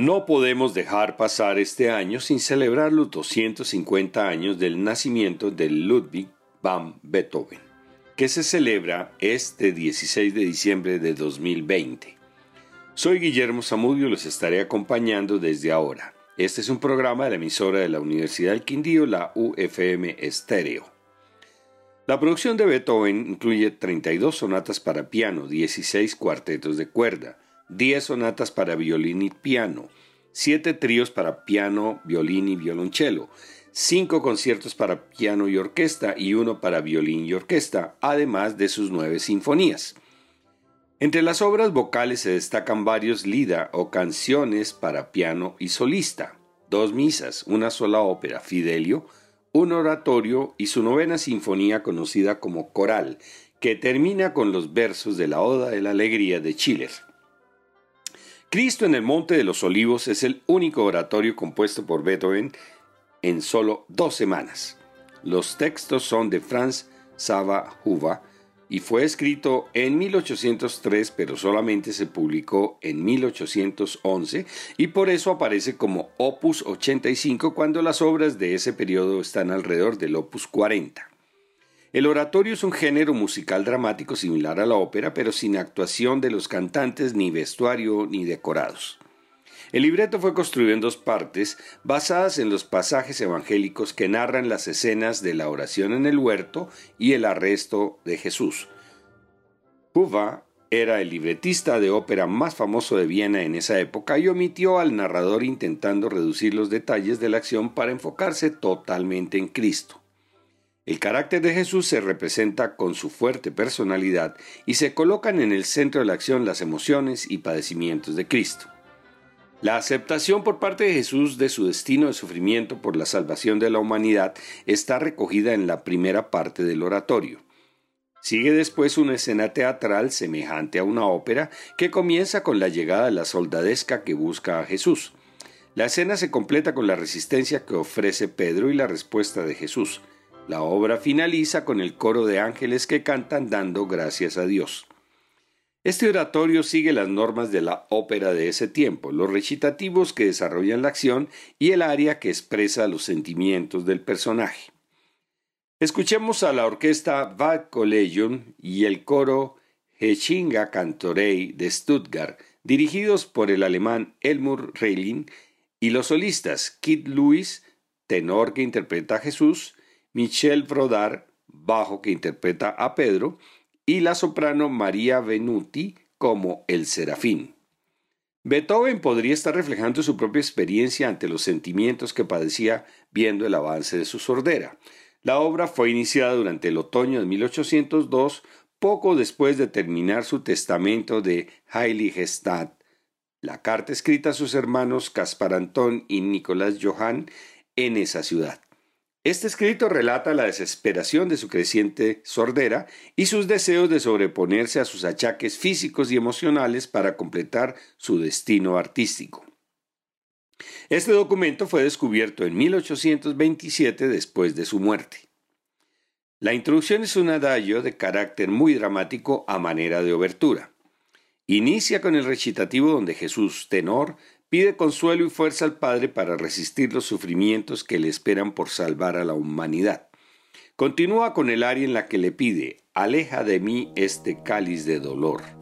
No podemos dejar pasar este año sin celebrar los 250 años del nacimiento de Ludwig van Beethoven, que se celebra este 16 de diciembre de 2020. Soy Guillermo Zamudio y los estaré acompañando desde ahora. Este es un programa de la emisora de la Universidad del Quindío, la UFM Estéreo. La producción de Beethoven incluye 32 sonatas para piano, 16 cuartetos de cuerda, 10 sonatas para violín y piano, 7 tríos para piano, violín y violonchelo, 5 conciertos para piano y orquesta y uno para violín y orquesta, además de sus 9 sinfonías. Entre las obras vocales se destacan varios lida o canciones para piano y solista, dos misas, una sola ópera, Fidelio, un oratorio y su novena sinfonía conocida como Coral, que termina con los versos de la Oda de la Alegría de Schiller. Cristo en el Monte de los Olivos es el único oratorio compuesto por Beethoven en solo dos semanas. Los textos son de Franz Sava Huva y fue escrito en 1803 pero solamente se publicó en 1811 y por eso aparece como Opus 85 cuando las obras de ese periodo están alrededor del Opus 40. El oratorio es un género musical dramático similar a la ópera, pero sin actuación de los cantantes, ni vestuario, ni decorados. El libreto fue construido en dos partes, basadas en los pasajes evangélicos que narran las escenas de la oración en el huerto y el arresto de Jesús. Puva era el libretista de ópera más famoso de Viena en esa época y omitió al narrador intentando reducir los detalles de la acción para enfocarse totalmente en Cristo. El carácter de Jesús se representa con su fuerte personalidad y se colocan en el centro de la acción las emociones y padecimientos de Cristo. La aceptación por parte de Jesús de su destino de sufrimiento por la salvación de la humanidad está recogida en la primera parte del oratorio. Sigue después una escena teatral semejante a una ópera que comienza con la llegada de la soldadesca que busca a Jesús. La escena se completa con la resistencia que ofrece Pedro y la respuesta de Jesús. La obra finaliza con el coro de ángeles que cantan dando gracias a Dios. Este oratorio sigue las normas de la ópera de ese tiempo, los recitativos que desarrollan la acción y el aria que expresa los sentimientos del personaje. Escuchemos a la orquesta Bad Collegium y el coro Hechinga Cantorei de Stuttgart, dirigidos por el alemán Elmur Reiling, y los solistas Kid Lewis, tenor que interpreta a Jesús, Michel Brodar, bajo que interpreta a Pedro, y la soprano María Venuti como el Serafín. Beethoven podría estar reflejando su propia experiencia ante los sentimientos que padecía viendo el avance de su sordera. La obra fue iniciada durante el otoño de 1802, poco después de terminar su testamento de Heiligestadt, la carta escrita a sus hermanos Caspar Antón y Nicolás Johann en esa ciudad. Este escrito relata la desesperación de su creciente sordera y sus deseos de sobreponerse a sus achaques físicos y emocionales para completar su destino artístico. Este documento fue descubierto en 1827 después de su muerte. La introducción es un adagio de carácter muy dramático a manera de obertura. Inicia con el recitativo donde Jesús, tenor, Pide consuelo y fuerza al Padre para resistir los sufrimientos que le esperan por salvar a la humanidad. Continúa con el área en la que le pide, aleja de mí este cáliz de dolor.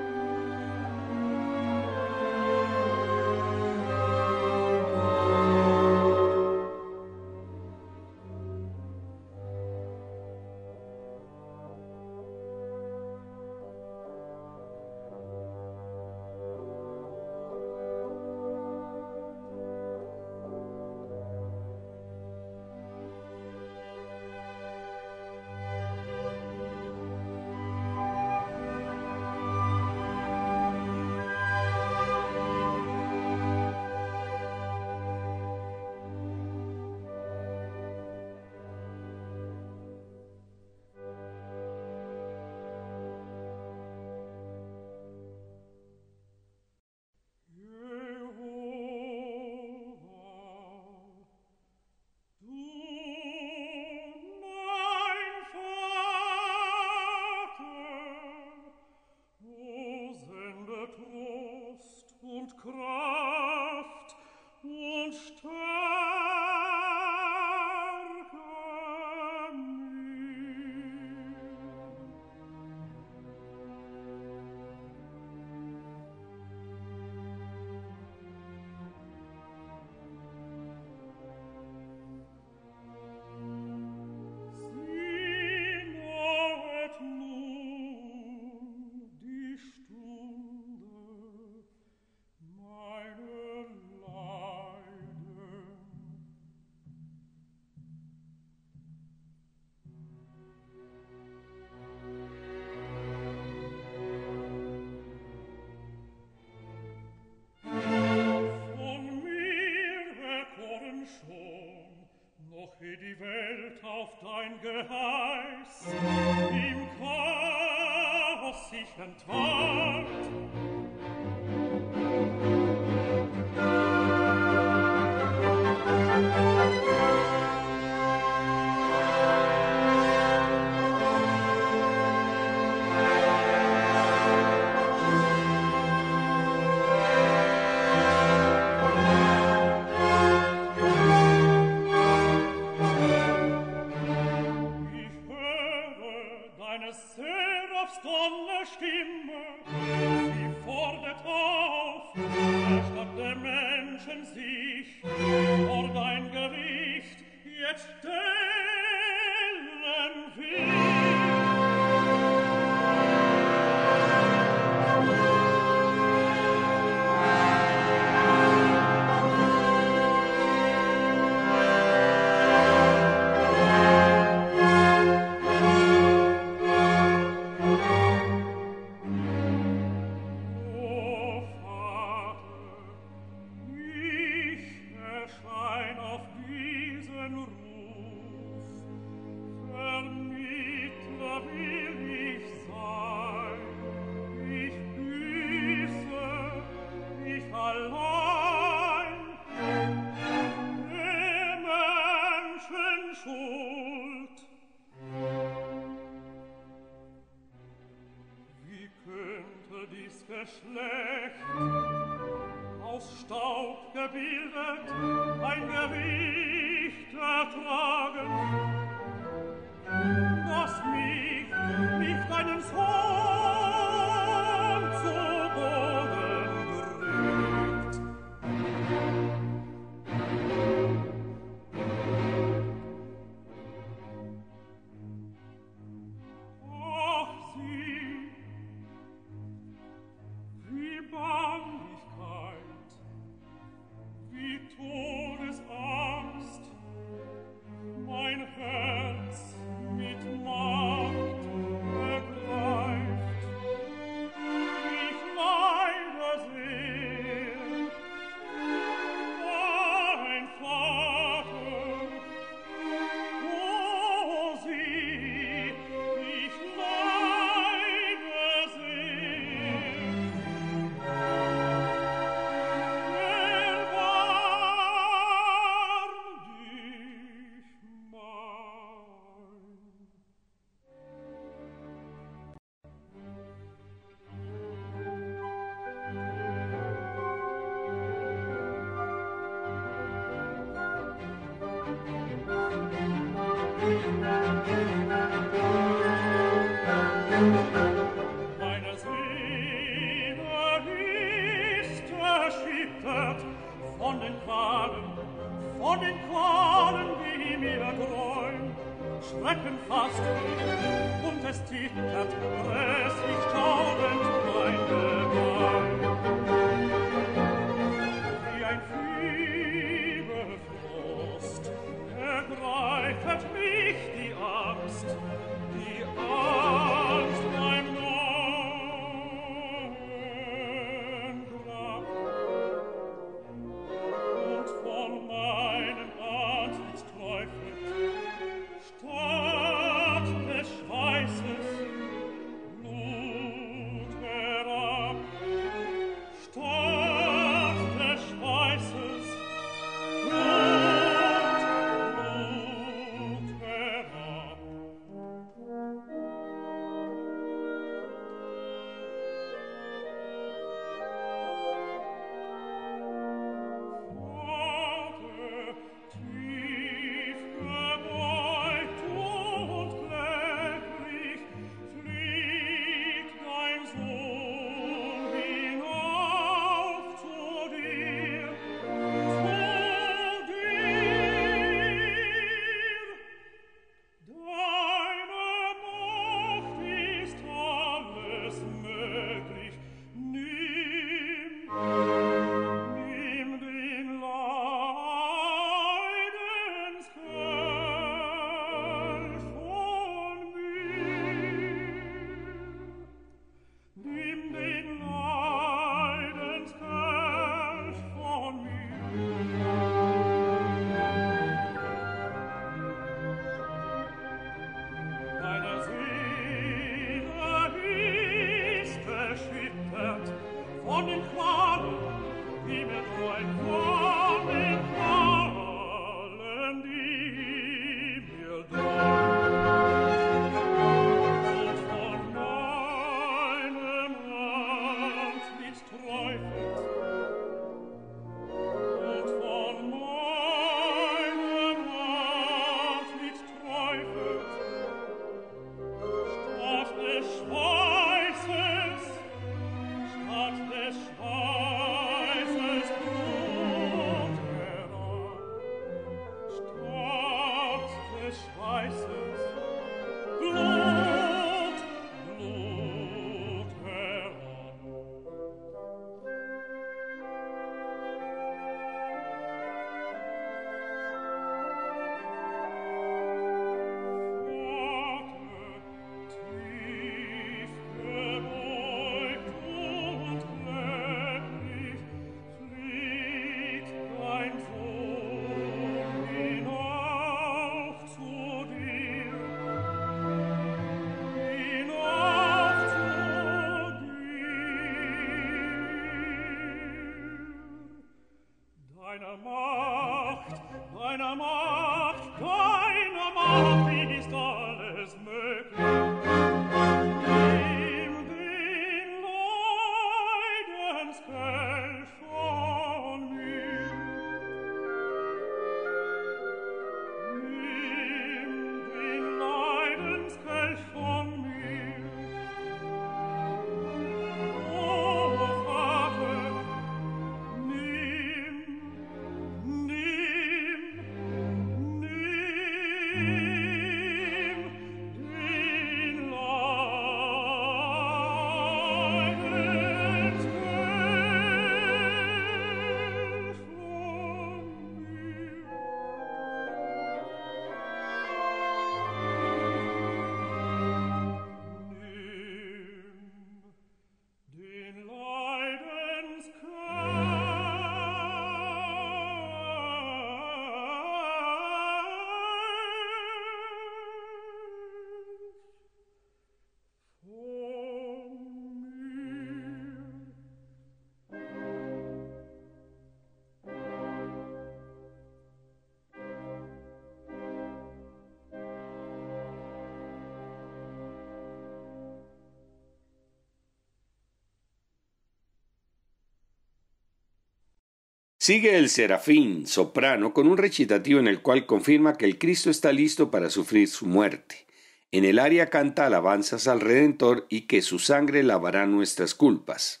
Sigue el serafín, soprano, con un recitativo en el cual confirma que el Cristo está listo para sufrir su muerte. En el área canta alabanzas al Redentor y que su sangre lavará nuestras culpas.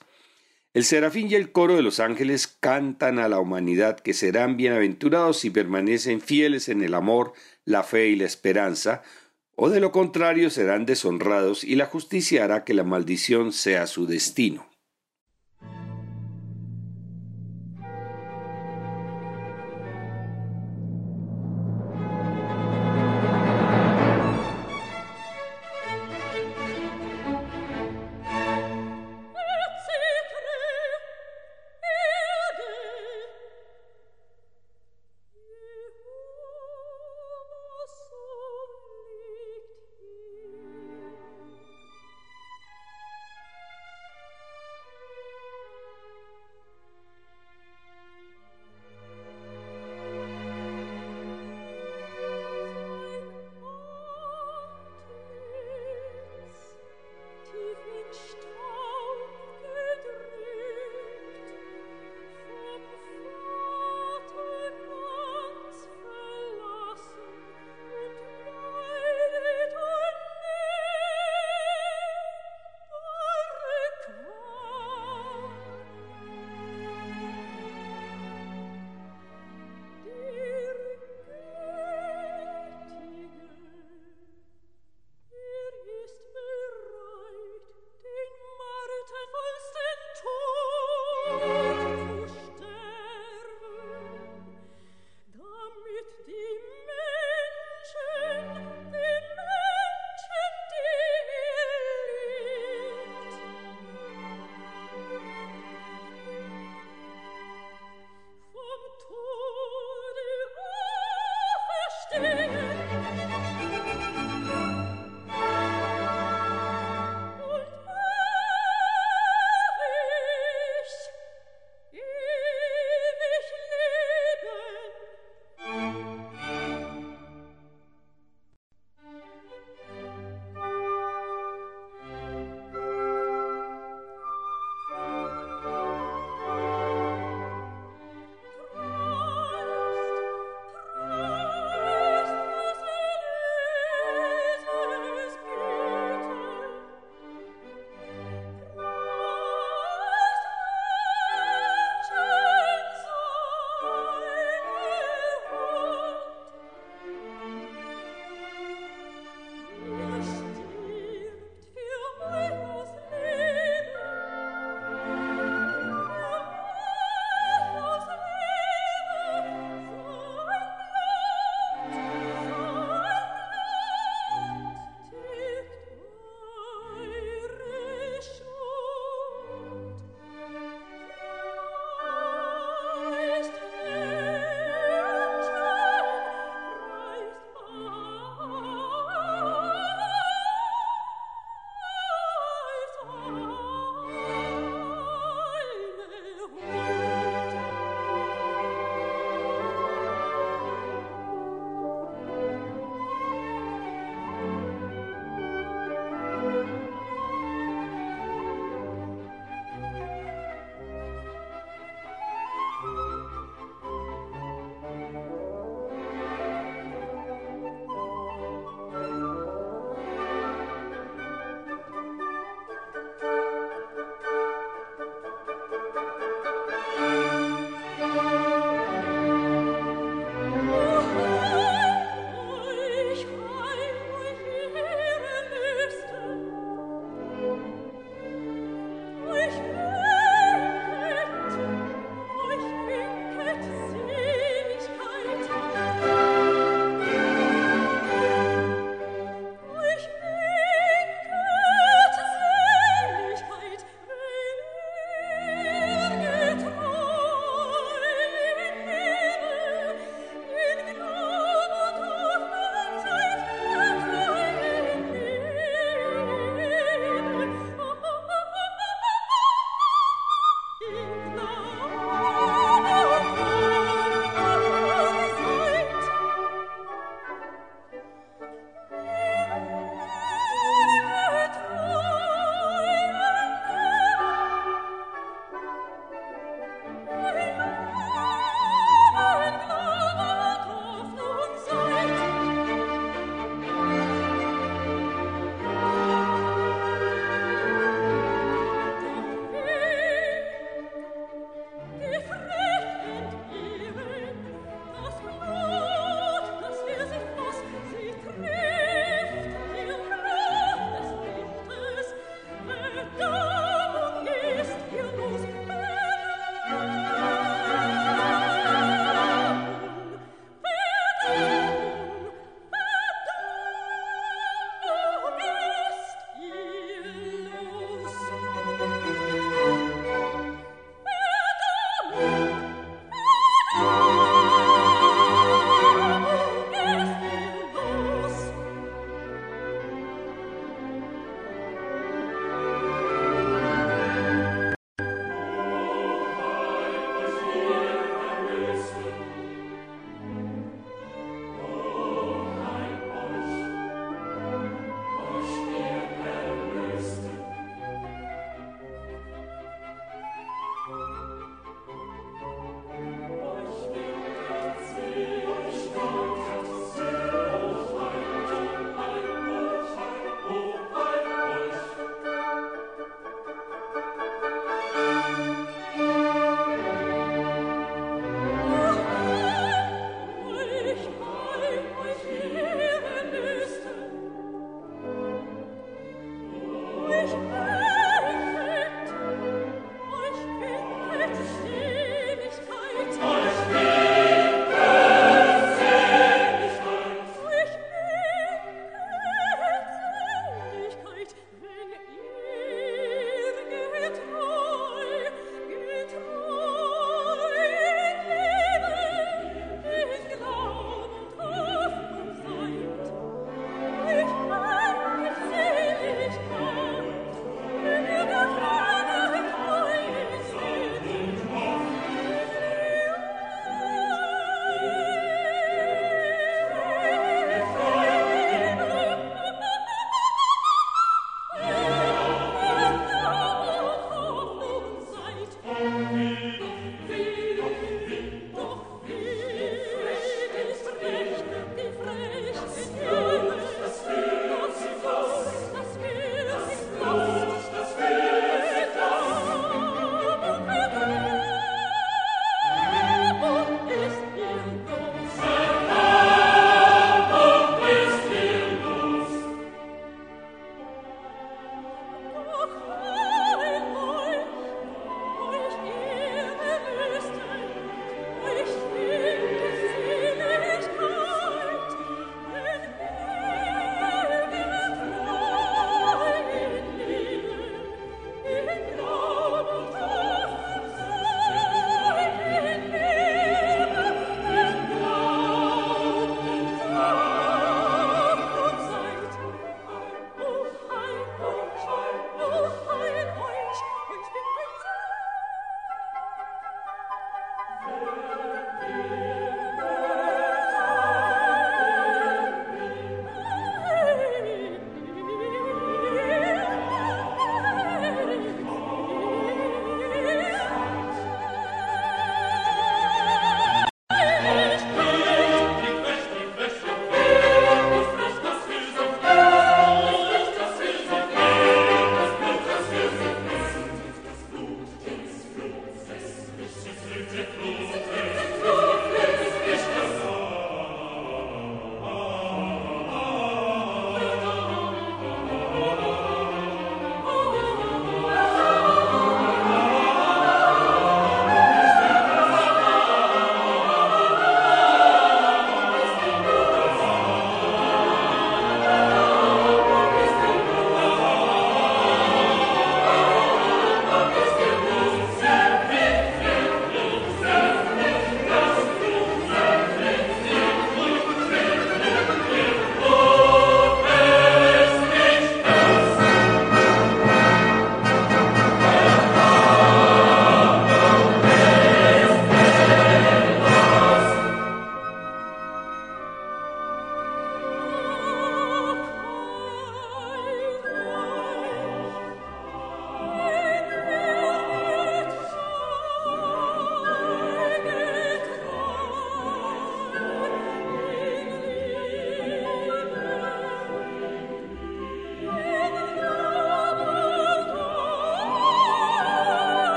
El serafín y el coro de los ángeles cantan a la humanidad que serán bienaventurados si permanecen fieles en el amor, la fe y la esperanza, o de lo contrario serán deshonrados y la justicia hará que la maldición sea su destino.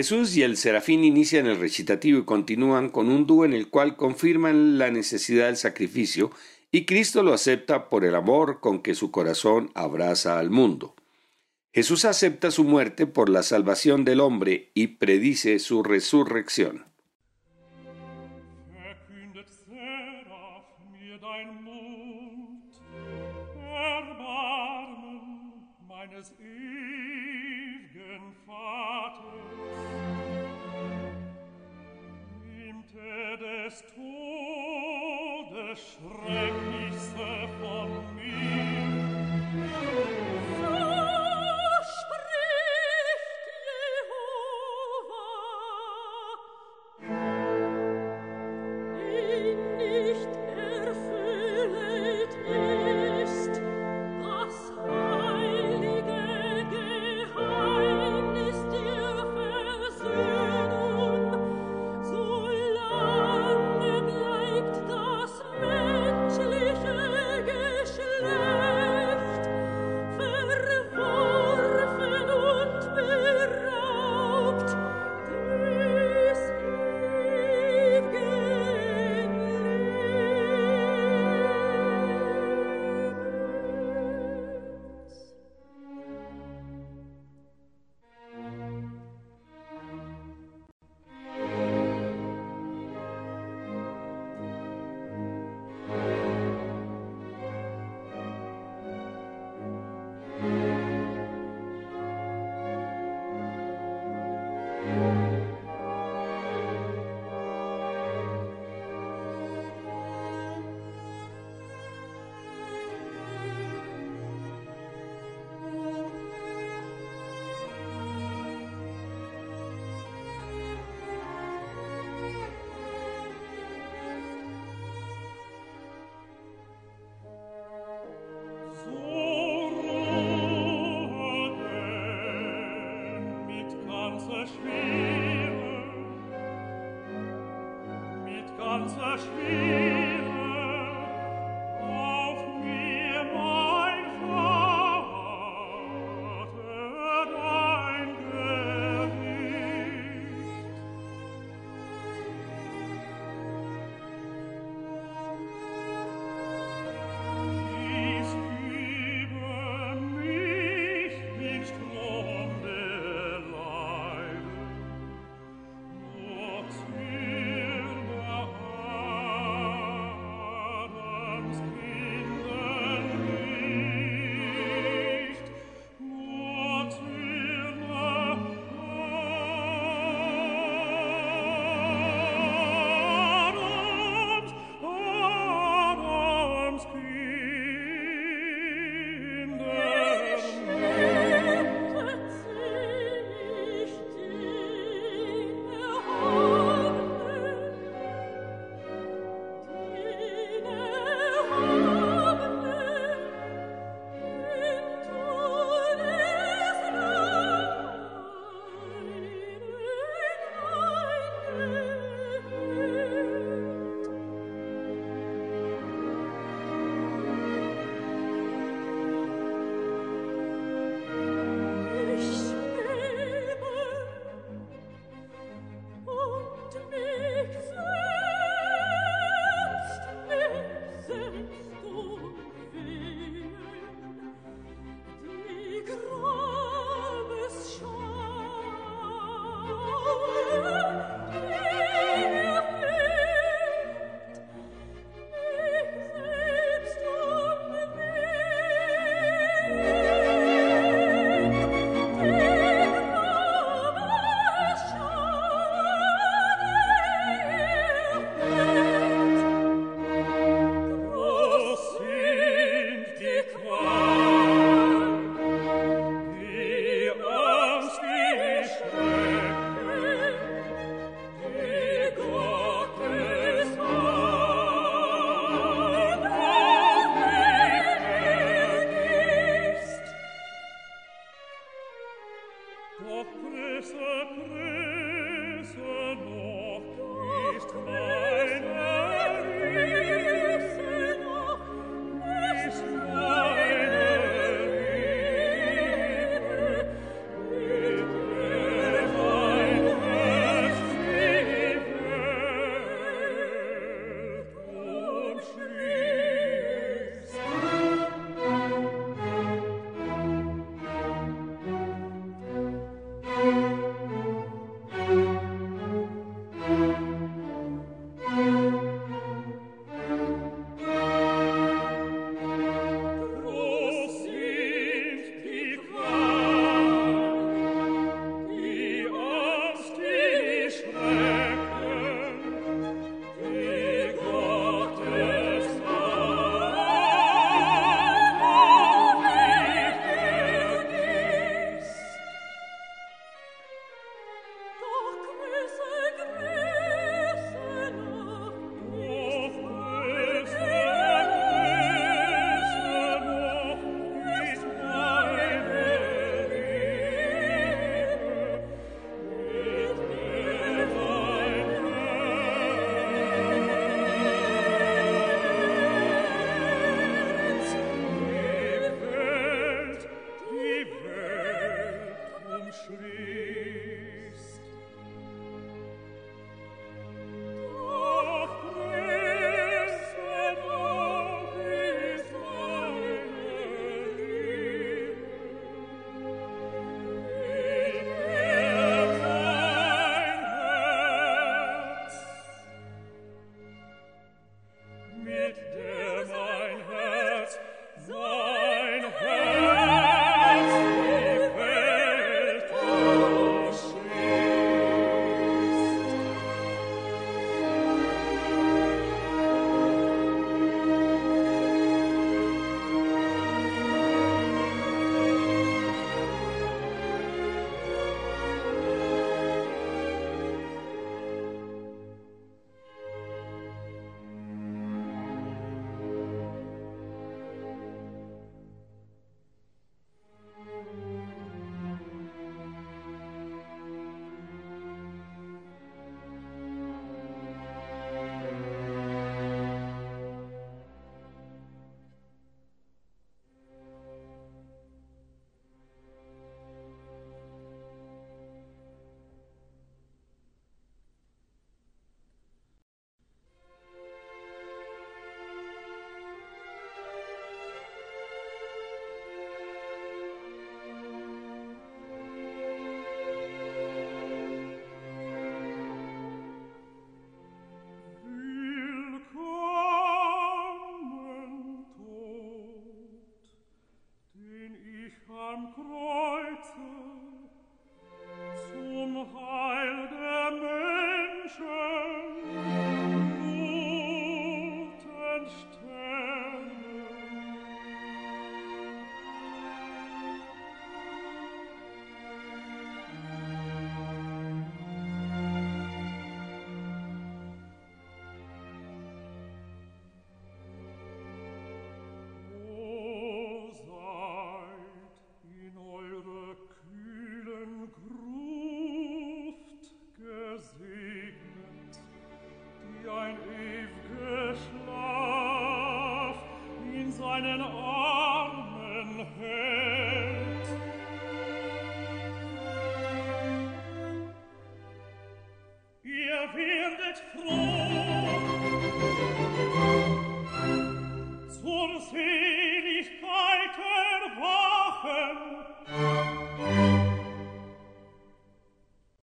Jesús y el serafín inician el recitativo y continúan con un dúo en el cual confirman la necesidad del sacrificio y Cristo lo acepta por el amor con que su corazón abraza al mundo. Jesús acepta su muerte por la salvación del hombre y predice su resurrección.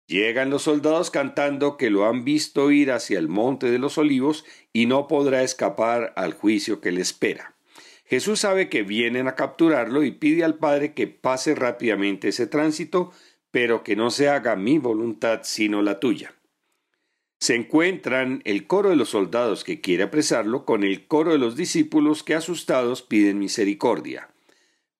Llegan los soldados cantando que lo han visto ir hacia el monte de los olivos y no podrá escapar al juicio que le espera. Jesús sabe que vienen a capturarlo y pide al Padre que pase rápidamente ese tránsito, pero que no se haga mi voluntad sino la tuya. Se encuentran el coro de los soldados que quiere apresarlo con el coro de los discípulos que asustados piden misericordia.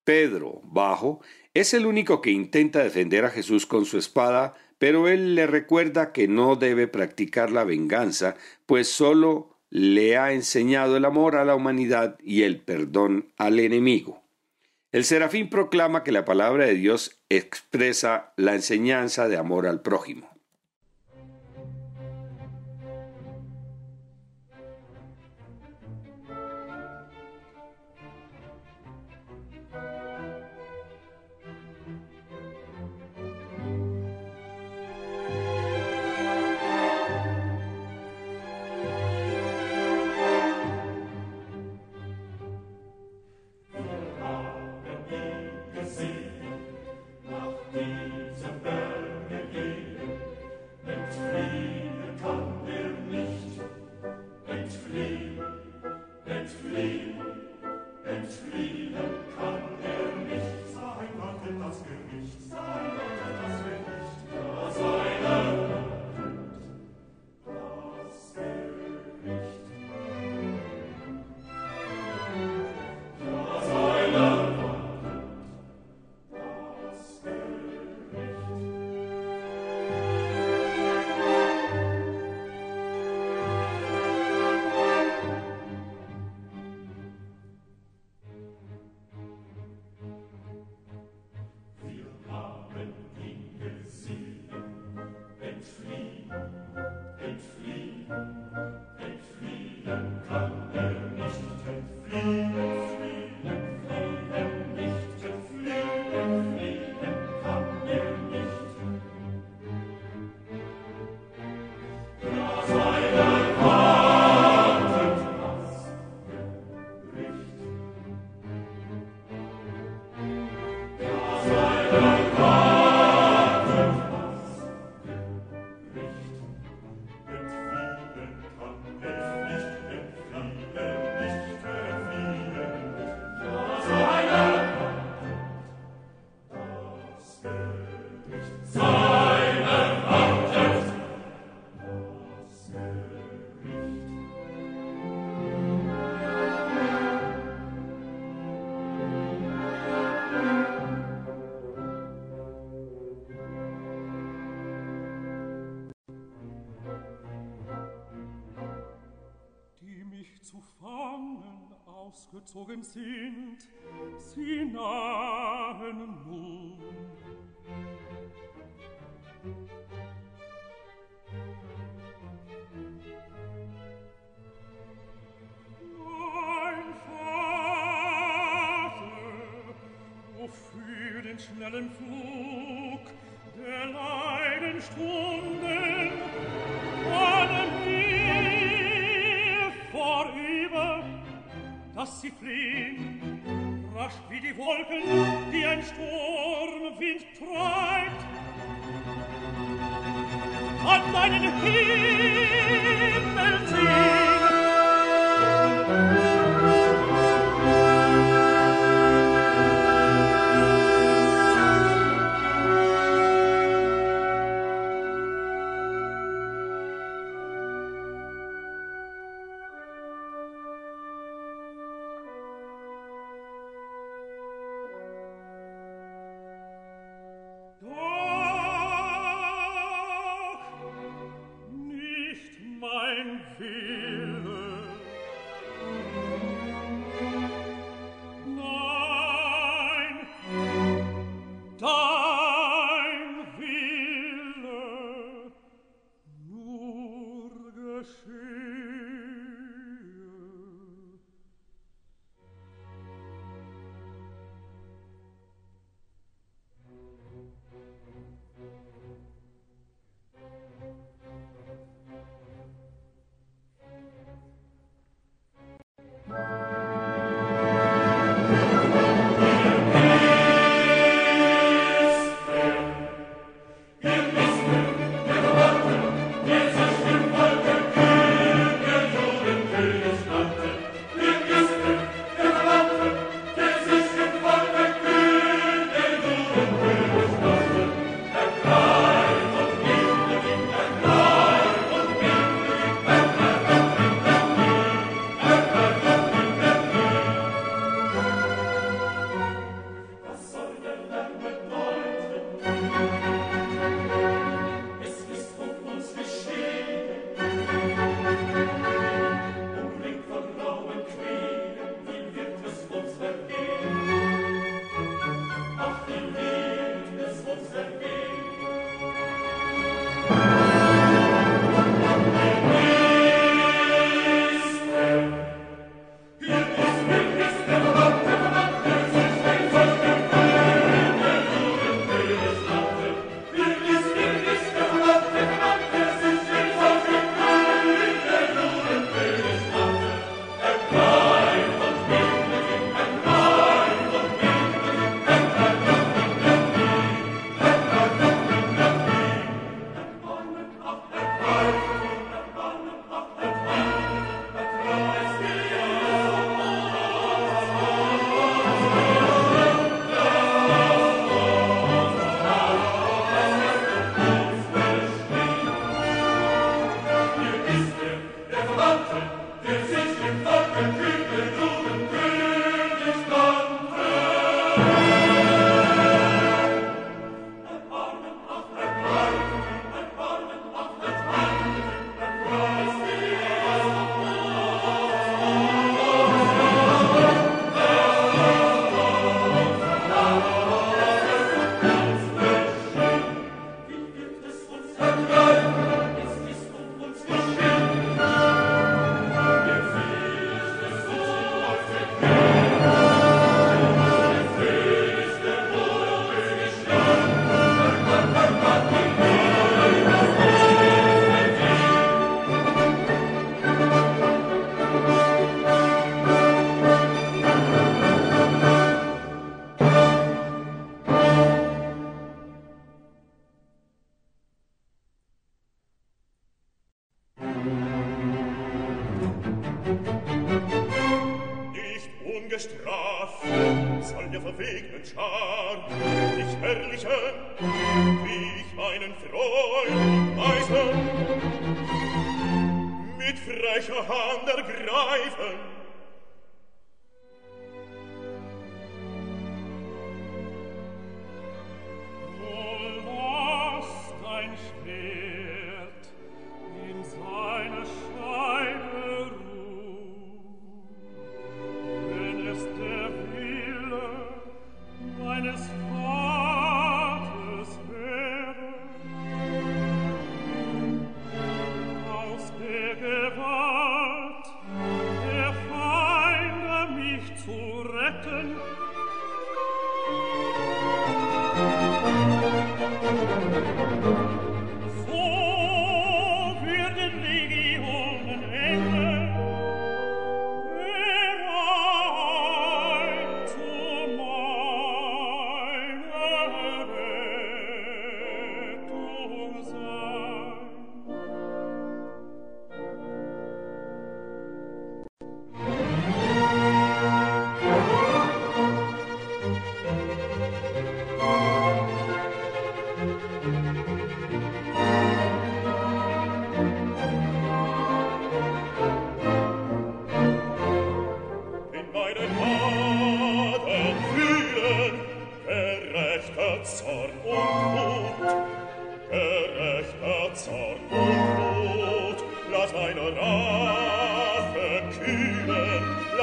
Pedro, bajo, es el único que intenta defender a Jesús con su espada, pero él le recuerda que no debe practicar la venganza, pues solo le ha enseñado el amor a la humanidad y el perdón al enemigo. El serafín proclama que la palabra de Dios expresa la enseñanza de amor al prójimo. ausgezogen sind, sie nahen nun. Mein Vater, wofür den schnellen Flug der Leidenstunde, lass sie fliehn. Rasch wie die Wolken, die ein Sturmwind treibt. An meinen Himmel ziehen.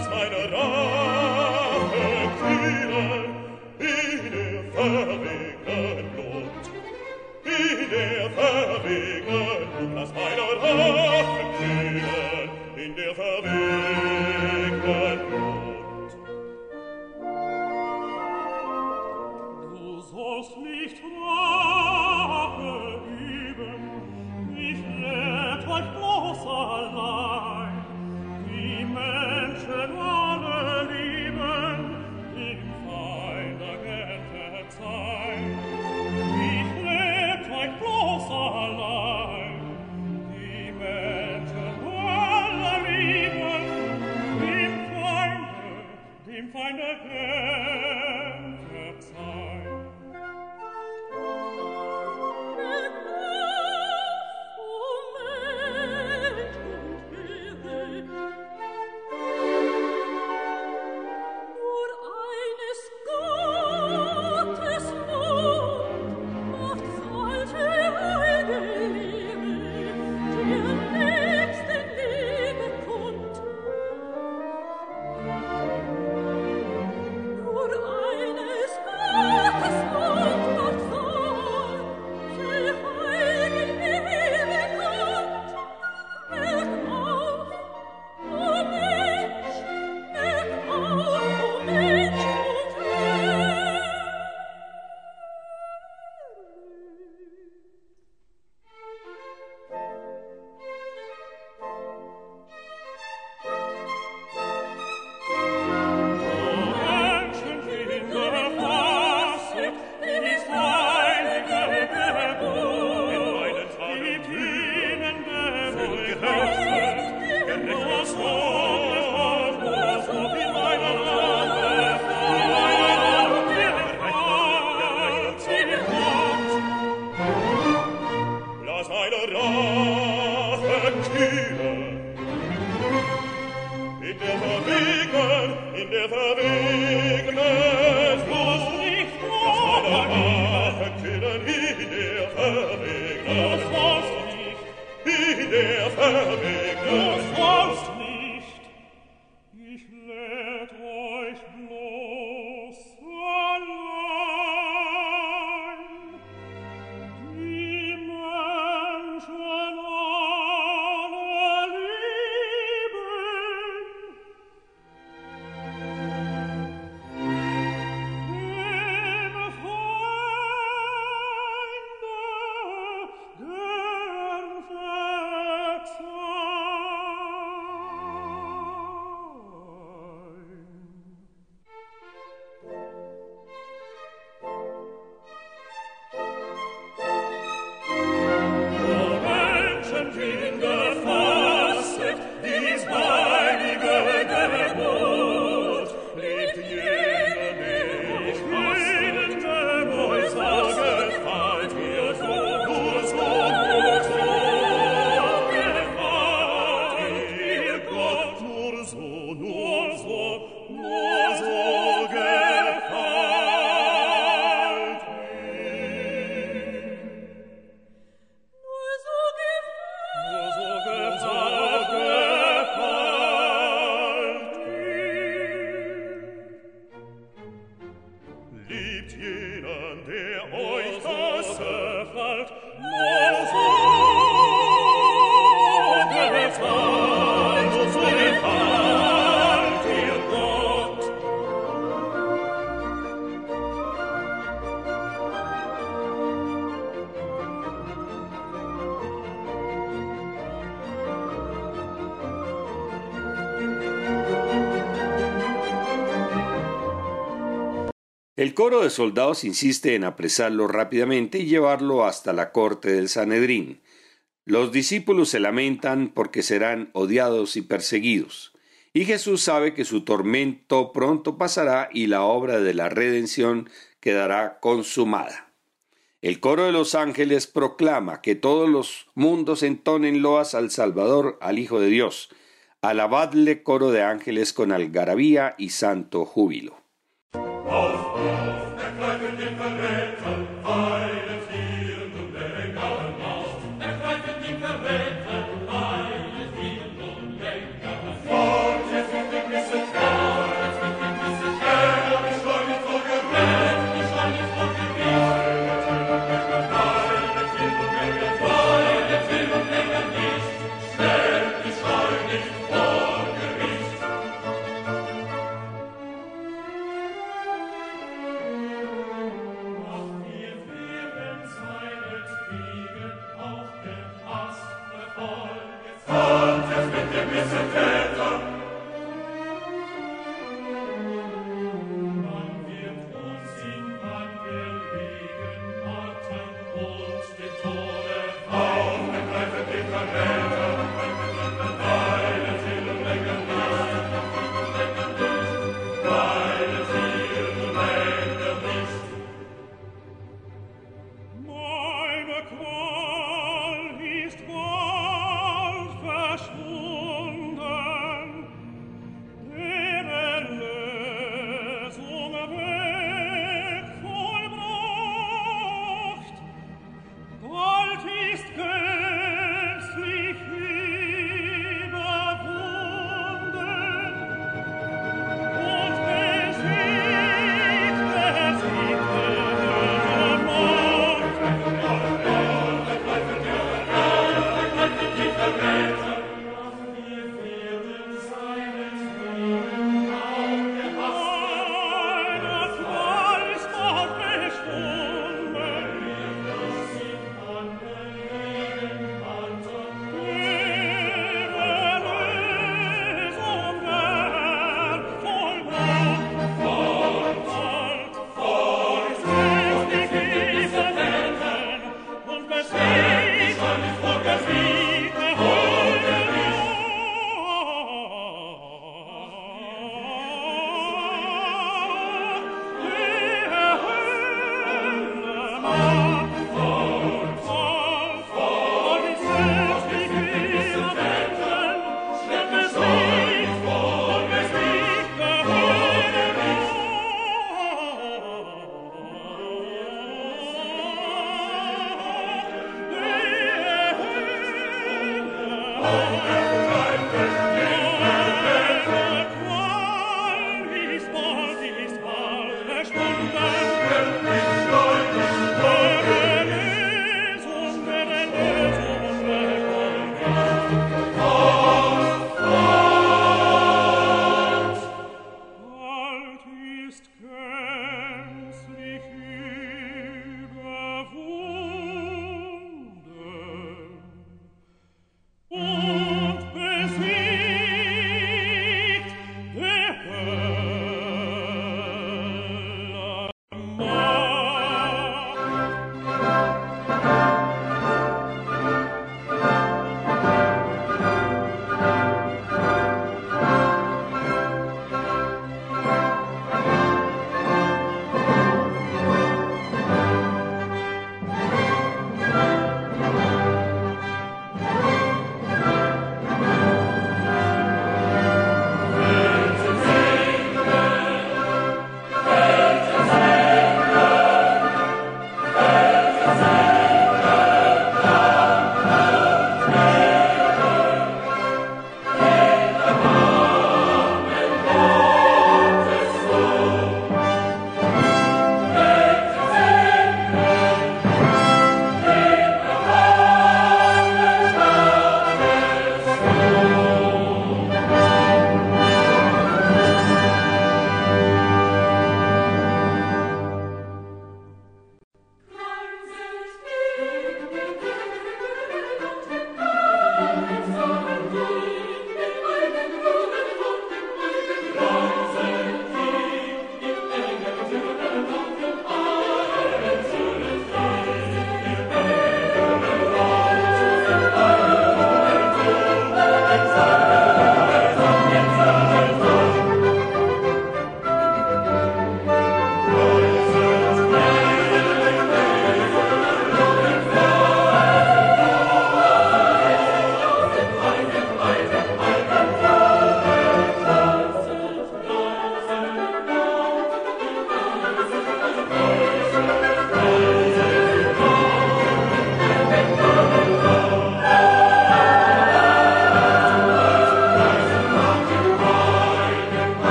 aus meiner Reise. Coro de soldados insiste en apresarlo rápidamente y llevarlo hasta la corte del Sanedrín. Los discípulos se lamentan porque serán odiados y perseguidos. Y Jesús sabe que su tormento pronto pasará y la obra de la redención quedará consumada. El coro de los ángeles proclama que todos los mundos entonen loas al Salvador, al Hijo de Dios. Alabadle coro de ángeles con algarabía y santo júbilo.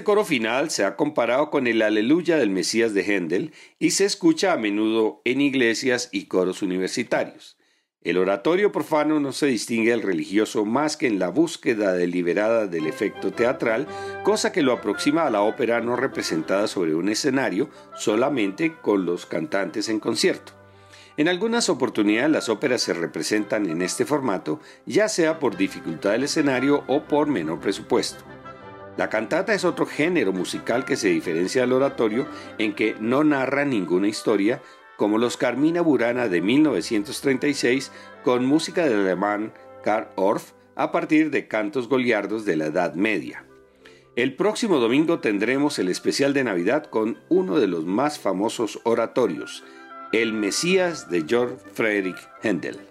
Este coro final se ha comparado con el Aleluya del Mesías de Händel y se escucha a menudo en iglesias y coros universitarios. El oratorio profano no se distingue del religioso más que en la búsqueda deliberada del efecto teatral, cosa que lo aproxima a la ópera no representada sobre un escenario solamente con los cantantes en concierto. En algunas oportunidades las óperas se representan en este formato, ya sea por dificultad del escenario o por menor presupuesto. La cantata es otro género musical que se diferencia del oratorio en que no narra ninguna historia, como los Carmina Burana de 1936 con música del alemán Karl Orff a partir de cantos goliardos de la Edad Media. El próximo domingo tendremos el especial de Navidad con uno de los más famosos oratorios, El Mesías de Georg Friedrich Händel.